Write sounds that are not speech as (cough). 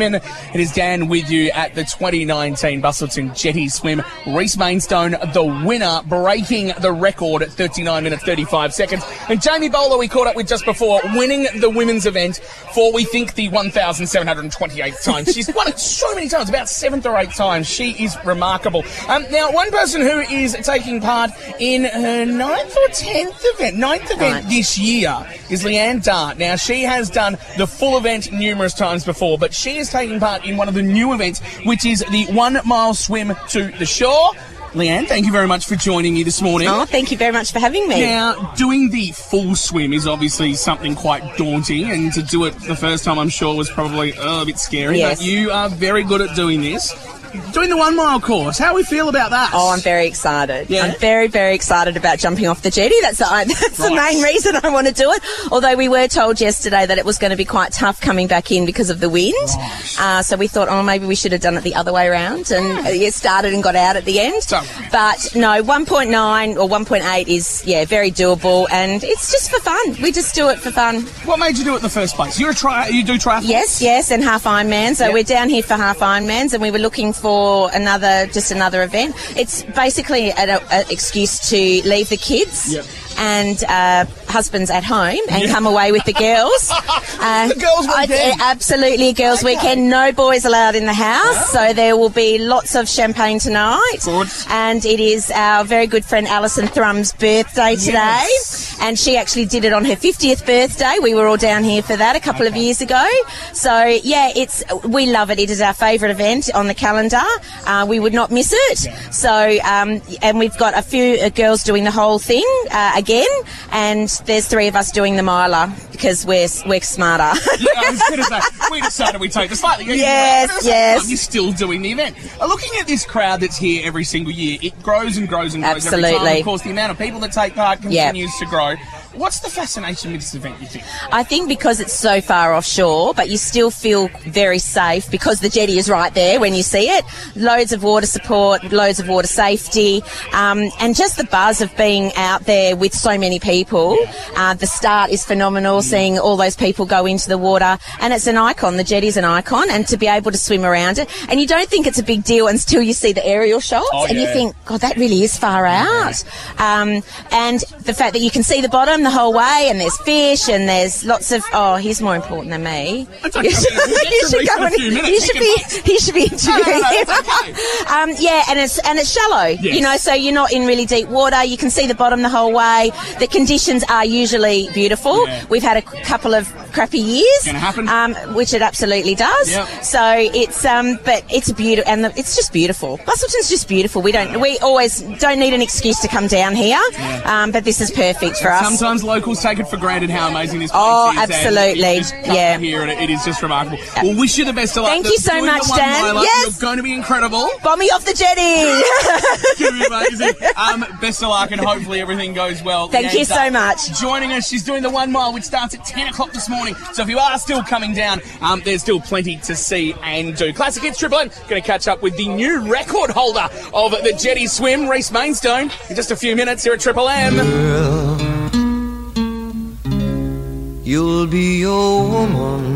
It is Dan with you at the 2019 Busselton Jetty Swim. Rhys Mainstone, the winner, breaking the record at 39 minutes 35 seconds. And Jamie Bowler, we caught up with just before, winning the women's event for, we think, the 1,728th time. She's won it so many times, about seventh or eighth times. She is remarkable. Um, now, one person who is taking part in her ninth or tenth event, ninth event this year is Lee-Anne Dart. Now, she has done the full event numerous times before, but she is taking part in one of the new events, which is the one mile swim to the shore. Lee-Anne, thank you very much for joining me this morning. Oh, thank you very much for having me. Now, doing the full swim is obviously something quite daunting, and to do it the first time, I'm sure, was probably uh, a bit scary. Yes. But you are very good at doing this. Doing the one mile course, how we feel about that? Oh, I'm very excited. Yeah? I'm very, very excited about jumping off the jetty. That's, the, (laughs) that's the main reason I want to do it. Although we were told yesterday that it was going to be quite tough coming back in because of the wind. Uh, so we thought, oh, maybe we should have done it the other way around and yeah, started and got out at the end. Don't. But no, 1.9 or 1.8 is, yeah, very doable and it's just for fun. We just do it for fun. What made you do it in the first place? You're a tri- you do triathlon? Yes, yes, and half Ironman. So we're down here for half Ironmans, and we were looking for another, just another event. It's basically an excuse to leave the kids. Yep. And uh, husbands at home and come away with the girls. Uh, (laughs) The girls' weekend. absolutely, a girls' weekend. No boys allowed in the house, so there will be lots of champagne tonight. Good. And it is our very good friend Alison Thrum's birthday today. Yes. And she actually did it on her 50th birthday. We were all down here for that a couple of years ago. So, yeah, it's we love it. It is our favourite event on the calendar. Uh, we would not miss it. So, um, and we've got a few uh, girls doing the whole thing uh, again. And there's three of us doing the miler because we're, we're smarter. Yeah, I was going to say, we decided we take the slightly Yes, route. At the same yes. You're still doing the event. Uh, looking at this crowd that's here every single year, it grows and grows and grows. Absolutely. Of course, the amount of people that take part continues to grow. What's the fascination with this event, you think? I think because it's so far offshore, but you still feel very safe because the jetty is right there when you see it. Loads of water support, loads of water safety, um, and just the buzz of being out there with so many people. Uh, the start is phenomenal, seeing all those people go into the water, and it's an icon. The jetty's an icon, and to be able to swim around it, and you don't think it's a big deal until you see the aerial shots, Oh, and you think, God, that really is far out. Um, and the fact that you can see the bottom the whole way, and there's fish, and there's lots of. Oh, he's more important than me. (laughs) okay. You should, you should go and- few he (laughs) He should be. He should be interviewing no, no, him. it's um, yeah, and it's and it's shallow. Yes. You know, so you're not in really deep water. You can see the bottom the whole way. The conditions are usually beautiful. Yeah. We've had a couple of crappy years, happen. Um, which it absolutely does. Yep. So it's um, but it's a beautiful, and the, it's just beautiful. Busselton's just beautiful. We don't, we always don't need an excuse to come down here, um, but this is perfect for us. Sometimes locals take it for granted how amazing this place Oh, is. and absolutely. you just come Yeah. Here and it, it is just remarkable. Well, wish you the best of luck. Thank you so much, Dan. Yes. You're going to be incredible. Bomb me off the jetty. (laughs) Going to be (laughs) amazing. Um, best of luck and hopefully everything goes well. Thank you so much. Joining us, she's doing the one mile, which starts at 10 o'clock this morning. So if you are still coming down, um, there's still plenty to see and do. Classic Hits Triple M going to catch up with the new record holder of the Jetty Swim, Rhys Mainstone, in just a few minutes here at Triple M. You'll be your woman.